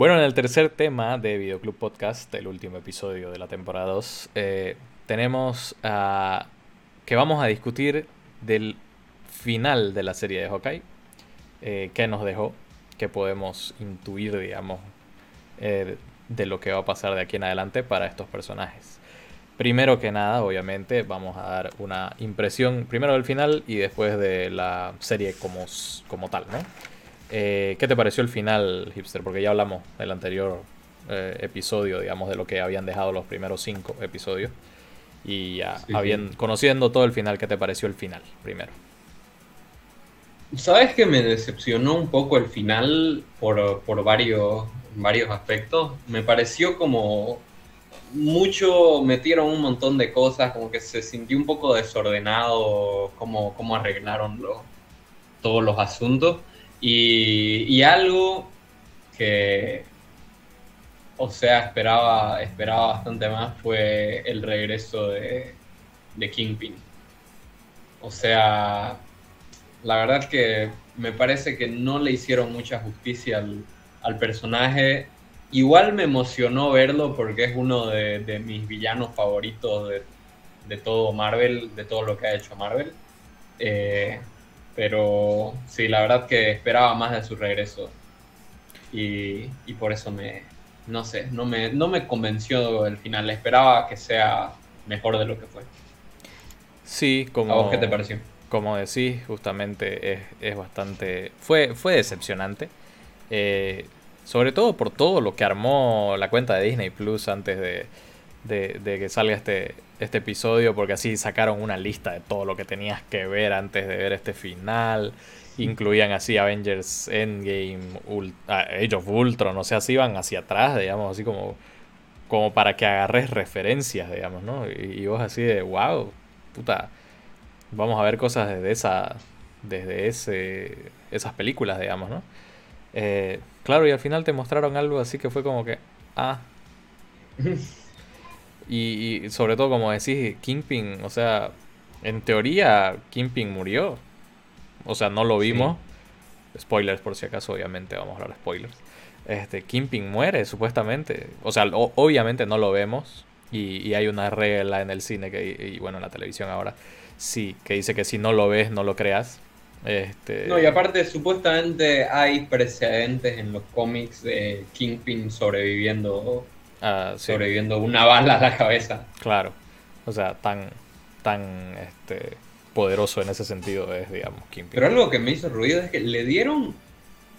Bueno, en el tercer tema de Videoclub Podcast, el último episodio de la temporada 2, eh, tenemos que vamos a discutir del final de la serie de Hawkeye, eh, qué nos dejó, qué podemos intuir, digamos, eh, de lo que va a pasar de aquí en adelante para estos personajes. Primero que nada, obviamente, vamos a dar una impresión primero del final y después de la serie como, como tal, ¿no? Eh, ¿Qué te pareció el final, Hipster? Porque ya hablamos del anterior eh, episodio, digamos, de lo que habían dejado los primeros cinco episodios. Y ya, conociendo todo el final, ¿qué te pareció el final primero? Sabes que me decepcionó un poco el final por, por varios, varios aspectos. Me pareció como mucho, metieron un montón de cosas, como que se sintió un poco desordenado cómo, cómo arreglaron todos los asuntos. Y, algo que, o sea, esperaba, esperaba bastante más fue el regreso de, de Kingpin. O sea, la verdad que me parece que no le hicieron mucha justicia al, personaje. Igual me emocionó verlo porque es uno de, mis villanos favoritos de, de, todo Marvel, de todo lo que ha hecho Marvel. Eh, pero sí, la verdad que esperaba más de su regreso. Y, por eso me, no sé, no me, no me convenció el final. Esperaba que sea mejor de lo que fue. Sí, como... ¿A vos qué te pareció? Como decís, justamente es, bastante... Fue, fue decepcionante. Eh, sobre todo por todo lo que armó la cuenta de Disney Plus antes de, de que salga este, este episodio porque así sacaron una lista de todo lo que tenías que ver antes de ver este final. Incluían así Avengers Endgame, ah, Age Ultron, o sea, así iban hacia atrás, digamos, así como, como para que agarres referencias, digamos, ¿no? Y, vos así de, wow, puta, vamos a ver cosas desde esa, desde ese, esas películas, digamos, ¿no? Eh, claro, y al final te mostraron algo así que fue como que, ah, Y, sobre todo, como decís, Kingpin, o sea, en teoría, Kingpin murió. O sea, no lo vimos. Spoilers, por si acaso, obviamente, vamos a hablar de spoilers. Este, Kingpin muere, supuestamente. O sea, obviamente no lo vemos. Y, hay una regla en el cine que, y bueno, en la televisión ahora, sí, que dice que si no lo ves, no lo creas. Este... No, y aparte, supuestamente hay precedentes en los cómics de Kingpin sobreviviendo Ah, sobreviviendo una bala a la cabeza. Claro. O sea, tan, tan este, poderoso en ese sentido es, digamos, Kingpin. Pero algo que me hizo ruido es que le dieron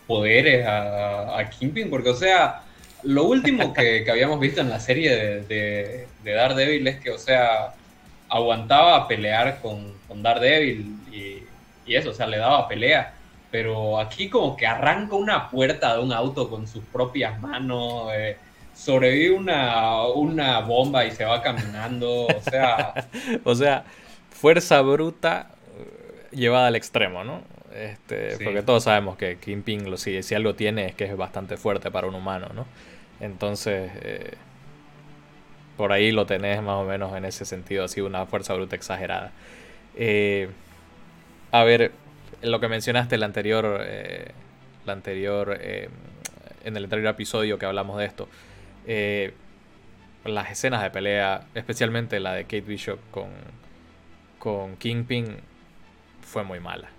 poderes a, a Kingpin, porque, o sea, lo último que, habíamos visto en la serie de, de, Daredevil es que, o sea, aguantaba pelear con, con Daredevil y, y, eso, o sea, le daba pelea. Pero aquí como que arranca una puerta de un auto con sus propias manos. Eh, sobrevive una, una bomba y se va caminando, o sea... o sea, fuerza bruta eh, llevada al extremo, ¿no? Este, Porque todos sabemos que Kingpin, lo, si, si algo tiene, es que es bastante fuerte para un humano, ¿no? Entonces, eh, por ahí lo tenés más o menos en ese sentido, así una fuerza bruta exagerada. Eh, a ver, lo que mencionaste el anterior, la anterior en el anterior episodio que hablamos de esto, eh, las escenas de pelea, especialmente la de Kate Bishop con, con Kingpin, fue muy mala.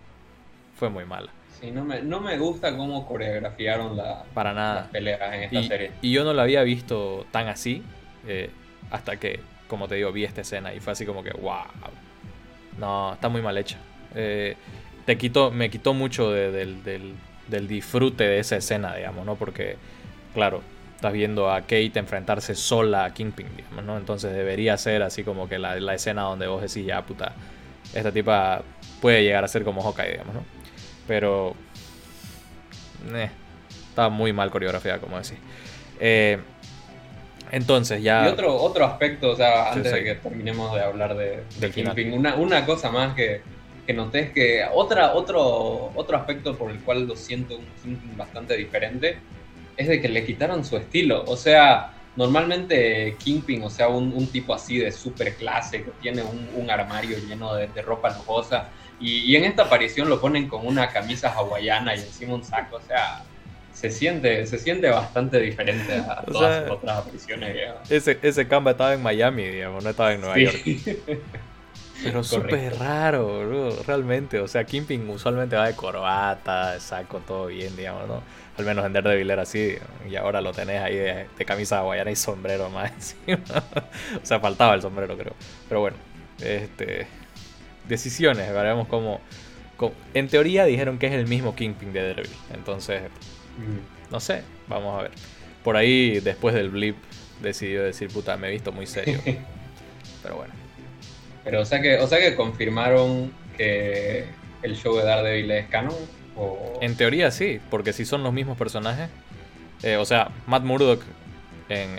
Fue muy mala. Sí, no me, no me gusta cómo coreografiaron la, Para nada. las peleas en esta y, serie. Y yo no la había visto tan así eh, hasta que, como te digo, vi esta escena y fue así como que, wow. No, está muy mal hecha. Eh, te quitó, me quitó mucho del, del, del disfrute de esa escena, digamos, ¿no? Porque, claro, estás viendo a Kate enfrentarse sola a Kingpin, digamos, ¿no? Entonces debería ser así como que la, escena donde vos decís, ya, puta, esta tipa puede llegar a ser como Hawkeye, digamos, ¿no? Pero... Eh, está muy mal coreografiada, como decís. Eh, entonces ya... Y otro, otro aspecto, o sea, antes de que terminemos de hablar de, Kingpin, una, una, cosa más que, que noté es que otra, otro, otro aspecto por el cual lo siento un Kingpin bastante diferente es de que le quitaron su estilo. O sea, normalmente Kingpin, o sea, un, tipo así de super clase, que tiene un, armario lleno de, ropa lujosa, y, en esta aparición lo ponen con una camisa hawaiana y encima un saco, o sea, se siente, se siente bastante diferente a todas otras apariciones. Ese, ese Kamba estaba en Miami, digamos, no estaba en Nueva York. Pero súper raro, realmente. O sea, Kimping usualmente va de corbata, de saco, todo bien, digamos, ¿no? Al menos en Daredevil era así. Y ahora lo tenés ahí de, camisa hawaiana y sombrero más o sea, faltaba el sombrero, creo. Pero bueno, este decisiones, veremos cómo, En teoría dijeron que es el mismo Kingpin de Daredevil. Entonces, no sé, vamos a ver. Por ahí, después del blip, decidió decir, puta, me he visto muy serio. Pero bueno. Pero, o sea que, o sea que confirmaron que el show de Daredevil es canon. En teoría sí, porque si son los mismos personajes. Eh, o sea, Matt Murdock en,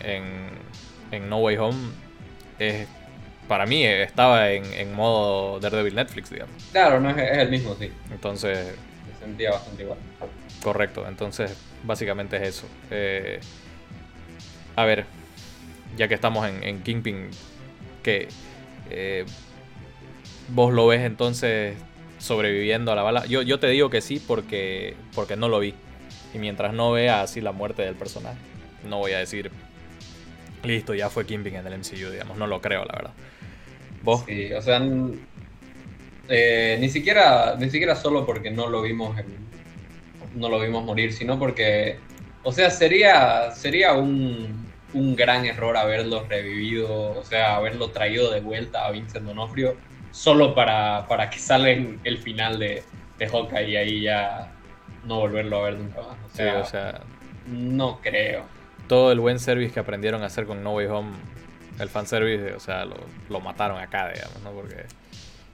en, No Way Home es, para mí estaba en, modo Daredevil Netflix, digamos. Claro, no es, el mismo, sí. Entonces. Se sentía bastante igual. Correcto, entonces básicamente es eso. Eh, a ver, ya que estamos en, en Kingpin, que eh, vos lo ves entonces sobreviviendo a la bala. Yo, yo te digo que sí porque, porque no lo vi. Y mientras no vea así la muerte del personaje, no voy a decir, listo, ya fue Kingpin en el MCU, digamos. No lo creo, la verdad. ¿Vos? Sí, o sea, eh, ni, siquiera, ni siquiera solo porque no lo vimos no lo vimos morir, sino porque, o sea, sería, sería un, un gran error haberlo revivido, o sea, haberlo traído de vuelta a Vincent Donofrio solo para, para que salga el final de, de Hawkeye y ahí ya no volverlo a ver nunca más. O sea, o sea, no creo. Todo el buen service que aprendieron a hacer con No Way Home, el fanservice, o sea, lo, lo mataron acá, digamos, ¿no? Porque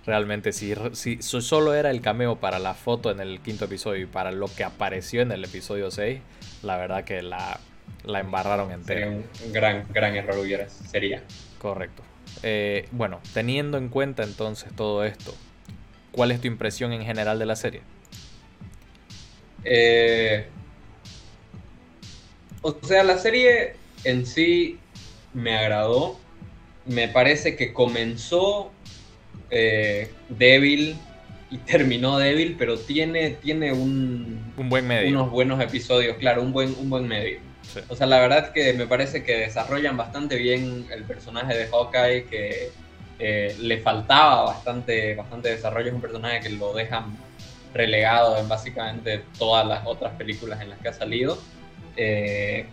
realmente si, si solo era el cameo para la foto en el quinto episodio y para lo que apareció en el episodio 6, la verdad que la la embarraron entera. Sería un gran, gran error hubiera, sería. Correcto. Eh, bueno, teniendo en cuenta entonces todo esto, ¿cuál es tu impresión en general de la serie? Eh, o sea, la serie en sí me agradó. Me parece que comenzó eh, débil y terminó débil, pero tiene, tiene un, un buen medio. unos buenos episodios, claro, un buen, un buen medio. O sea, la verdad que me parece que desarrollan bastante bien el personaje de Hawkeye, que eh, le faltaba bastante, bastante desarrollo. Es un personaje que lo dejan relegado en básicamente todas las otras películas en las que ha salido. Eh,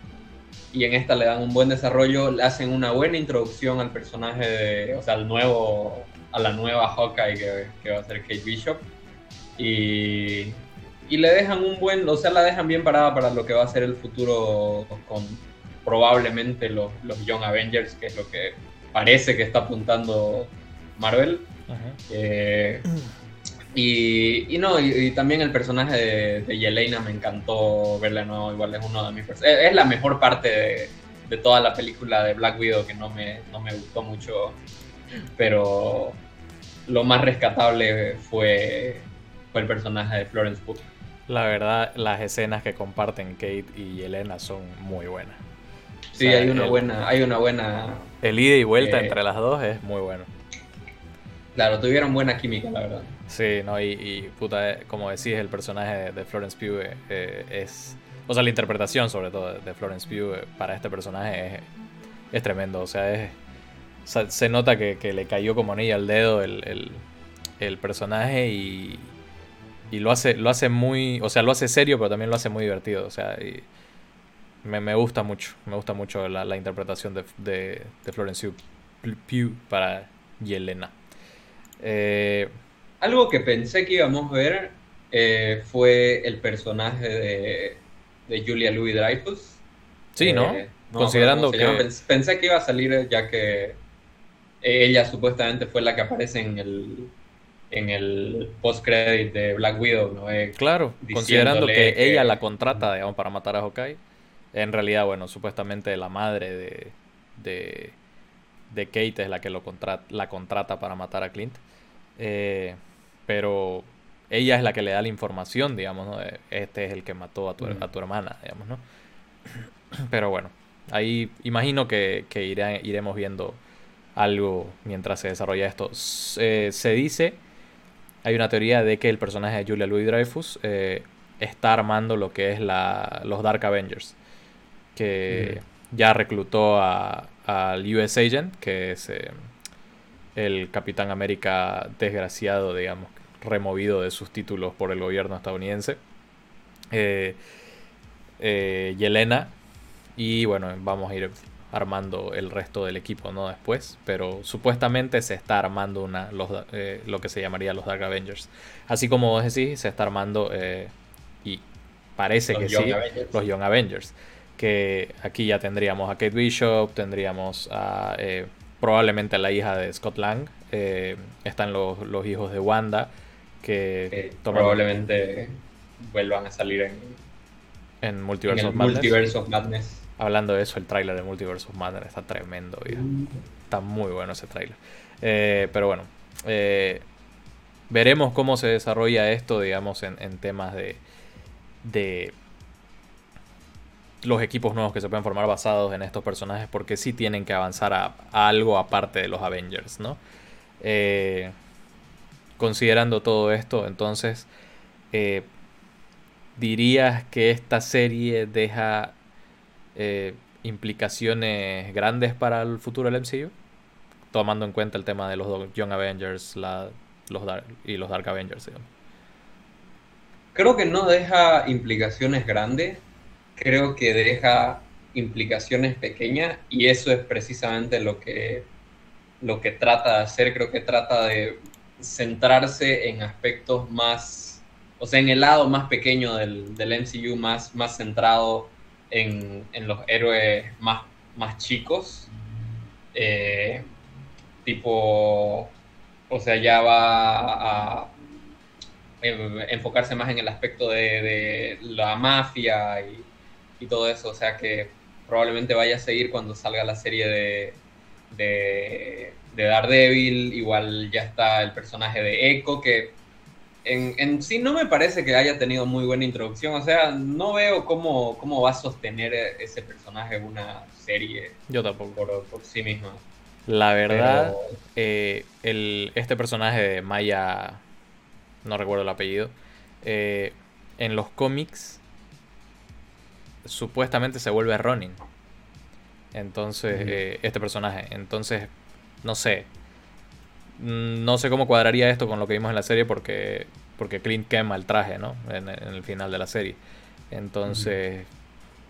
y en esta le dan un buen desarrollo, le hacen una buena introducción al personaje, de, o sea, al nuevo, a la nueva Hawkeye que, que va a ser Kate Bishop. Y y le dejan un buen, o sea, la dejan bien parada para lo que va a ser el futuro con probablemente los, los Young Avengers, que es lo que parece que está apuntando Marvel. Eh, y, y, no, y, también el personaje de, de, Yelena me encantó verla de nuevo, igual es uno de mis personajes. Es, la mejor parte de, de, toda la película de Black Widow que no me, no me gustó mucho, pero lo más rescatable fue, fue el personaje de Florence Pugh. La verdad, las escenas que comparten Kate y Elena son muy buenas. Sí, hay una buena, hay una buena. El ida y vuelta eh, entre las dos es muy bueno. Claro, tuvieron buena química, la verdad. Sí, no, y, puta, eh, como decís, el personaje de, Florence Pugh eh, es. O sea, la interpretación sobre todo de Florence Pugh para este personaje es, tremendo. O sea, es. se nota que, le cayó como anilla al dedo el, el personaje y, y lo hace, lo hace muy, o sea, lo hace serio, pero también lo hace muy divertido, o sea, y me, me gusta mucho, me gusta mucho la, la interpretación de, de, de, Florence Pugh para Yelena. Eh, Algo que pensé que íbamos a ver eh, fue el personaje de, de Julia Louis Dreyfus. Sí, ¿no? Eh, Considerando que... Pensé que iba a salir ya que ella supuestamente fue la que aparece en el en el post-credit de Black Widow, ¿no? Eh, claro, considerando que, ella la contrata, digamos, para matar a Hawkeye. En realidad, bueno, supuestamente la madre de, de, de Kate es la que lo contrata, la contrata para matar a Clint. Eh, pero ella es la que le da la información, digamos, ¿no? Este es el que mató a tu, a tu hermana, digamos, ¿no? Pero bueno, ahí imagino que, que iremos viendo algo mientras se desarrolla esto. se dice hay una teoría de que el personaje de Julia Louis Dreyfus eh, está armando lo que es la, los Dark Avengers. Que ya reclutó al US Agent, que es eh, el Capitán América desgraciado, digamos, removido de sus títulos por el gobierno estadounidense. Eh, eh, Yelena. Y bueno, vamos a ir armando el resto del equipo, ¿no? Después. Pero supuestamente se está armando una, eh, lo que se llamaría los Dark Avengers. Así como vos decís, se está armando, y parece que sí, los Young Avengers. Que aquí ya tendríamos a Kate Bishop, tendríamos a probablemente a la hija de Scott Lang. están los, los, hijos de Wanda. Que probablemente vuelvan a salir en, en Multiverse, of, Madness. Hablando de eso, el tráiler de Multiverse of está tremendo. Está muy bueno ese tráiler. Eh, pero bueno, eh, veremos cómo se desarrolla esto, digamos, en, temas de, de los equipos nuevos que se pueden formar basados en estos personajes, porque sí tienen que avanzar a, algo aparte de los Avengers, ¿no? Eh, considerando todo esto, entonces ¿Dirías que esta serie deja eh, implicaciones grandes para el futuro del MCU? Tomando en cuenta el tema de los Young Avengers los y los Dark Avengers. Creo que no deja implicaciones grandes, creo que deja implicaciones pequeñas y eso es precisamente lo que, lo que trata de hacer, creo que trata de centrarse en aspectos más o sea, en el lado más pequeño del, del MCU, más, más centrado en, los héroes más, más chicos. Eh, tipo, o sea, ya va a, enfocarse más en el aspecto de, la mafia y, todo eso. O sea que probablemente vaya a seguir cuando salga la serie de, de, de Daredevil. Igual ya está el personaje de Echo, que en, sí no me parece que haya tenido muy buena introducción. O sea, no veo cómo, cómo va a sostener ese personaje una serie. Yo tampoco. Por, sí misma. La verdad, eh, el, este personaje de Maya, no recuerdo el apellido, eh, en los cómics supuestamente se vuelve Ronin. Entonces, eh, este personaje. Entonces, no sé, no sé cómo cuadraría esto con lo que vimos en la serie porque, porque Clint quema el traje, ¿no? En, el final de la serie. Entonces,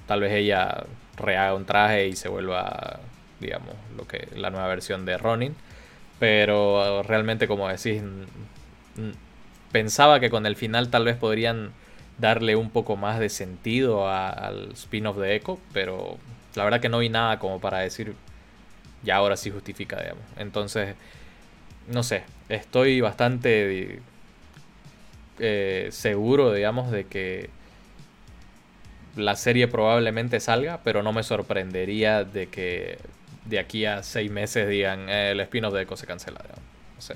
tal vez ella rehaga un traje y se vuelva, digamos, lo que la nueva versión de Ronin. Pero realmente, como decís, pensaba que con el final tal vez podrían darle un poco más de sentido al spin-off de Echo, pero la verdad que no vi nada como para decir, ya ahora sí justifica, digamos. Entonces, no sé, estoy bastante eh, seguro, digamos, de que la serie probablemente salga, pero no me sorprendería de que de aquí a seis meses digan eh, el spin-off de Echo se cancela. Digamos. No sé,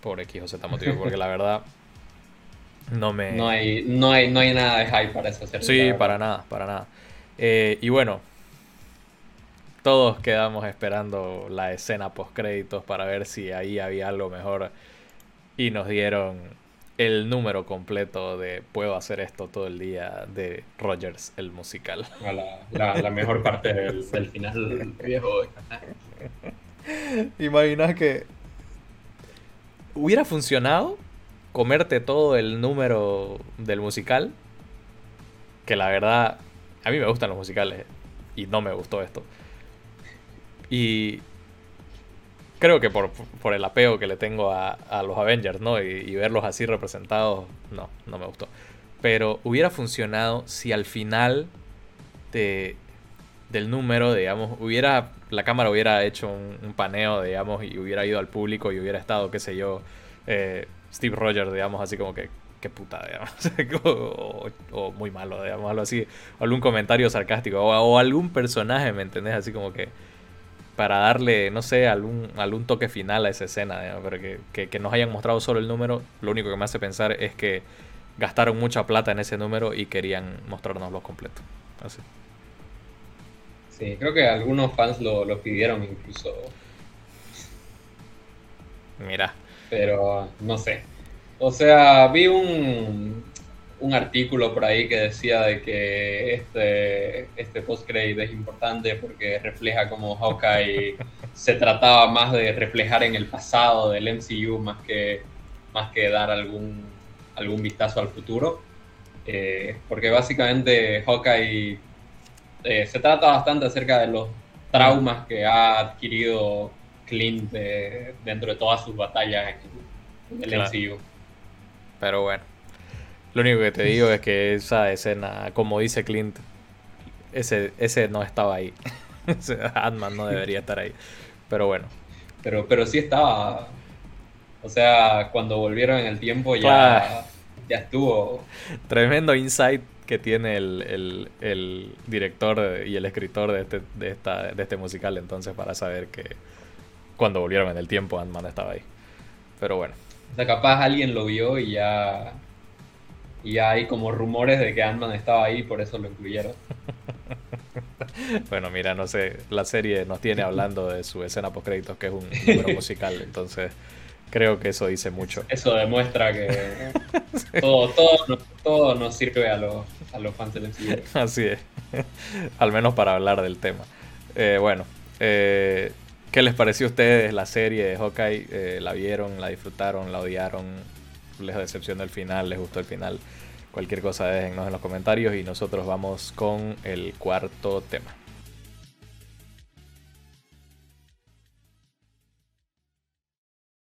por X o Z motivo, porque la verdad no me... No hay, no hay, no hay nada de hype para esa serie. Sí, para nada, para nada. Eh, y bueno, todos quedamos esperando la escena post créditos para ver si ahí había algo mejor y nos dieron el número completo de Puedo hacer esto todo el día de Rogers, el musical. La, mejor parte del, final viejo. Imaginas que hubiera funcionado comerte todo el número del musical, que la verdad a mí me gustan los musicales y no me gustó esto. Y creo que por, el apego que le tengo a, los Avengers, ¿no? Y, verlos así representados, no, no me gustó. Pero hubiera funcionado si al final de, del número, digamos, hubiera la cámara hubiera hecho un, paneo, digamos, y hubiera ido al público y hubiera estado, qué sé yo, eh, Steve Rogers, digamos, así como que, qué puta, digamos, o, muy malo, digamos, algo así, algún comentario sarcástico, o, o, algún personaje, ¿me entendés? Así como que para darle, no sé, algún, algún toque final a esa escena, pero que, nos hayan mostrado solo el número, lo único que me hace pensar es que gastaron mucha plata en ese número y querían mostrarnos los completos. Así. Sí, creo que algunos fans lo, lo pidieron incluso. Mira. Pero no sé. O sea, vi un, un artículo por ahí que decía de que este, este post-credit es importante porque refleja cómo Hawkeye se trataba más de reflejar en el pasado del MCU más que, más que dar algún, algún vistazo al futuro. Eh, porque básicamente Hawkeye eh, se trata bastante acerca de los traumas que ha adquirido Clint dentro de todas sus batallas en el MCU. Pero bueno. Lo único que te digo es que esa escena, como dice Clint, ese, ese no estaba ahí. Ant-Man no debería estar ahí. Pero bueno. Pero, pero sí estaba. O sea, cuando volvieron en el tiempo ya, ya estuvo. Tremendo insight que tiene el, director y el escritor de este, de, esta, de este musical entonces para saber que cuando volvieron en el tiempo Ant-Man estaba ahí. Pero bueno. O sea, capaz alguien lo vio y ya y hay como rumores de que Ant-Man estaba ahí, por eso lo incluyeron. bueno, mira, no sé, la serie nos tiene hablando de su escena post créditos, que es un número musical, entonces creo que eso dice mucho. Eso demuestra que todo, todo, todo nos sirve a los, a los fans del MCU. Así es, al menos para hablar del tema. Eh, bueno, eh, ¿qué les pareció a ustedes la serie de Hawkeye? Eh, ¿La vieron, la disfrutaron, la odiaron? les decepcionó el final, les gustó el final. Cualquier cosa déjennos en los comentarios y nosotros vamos con el cuarto tema.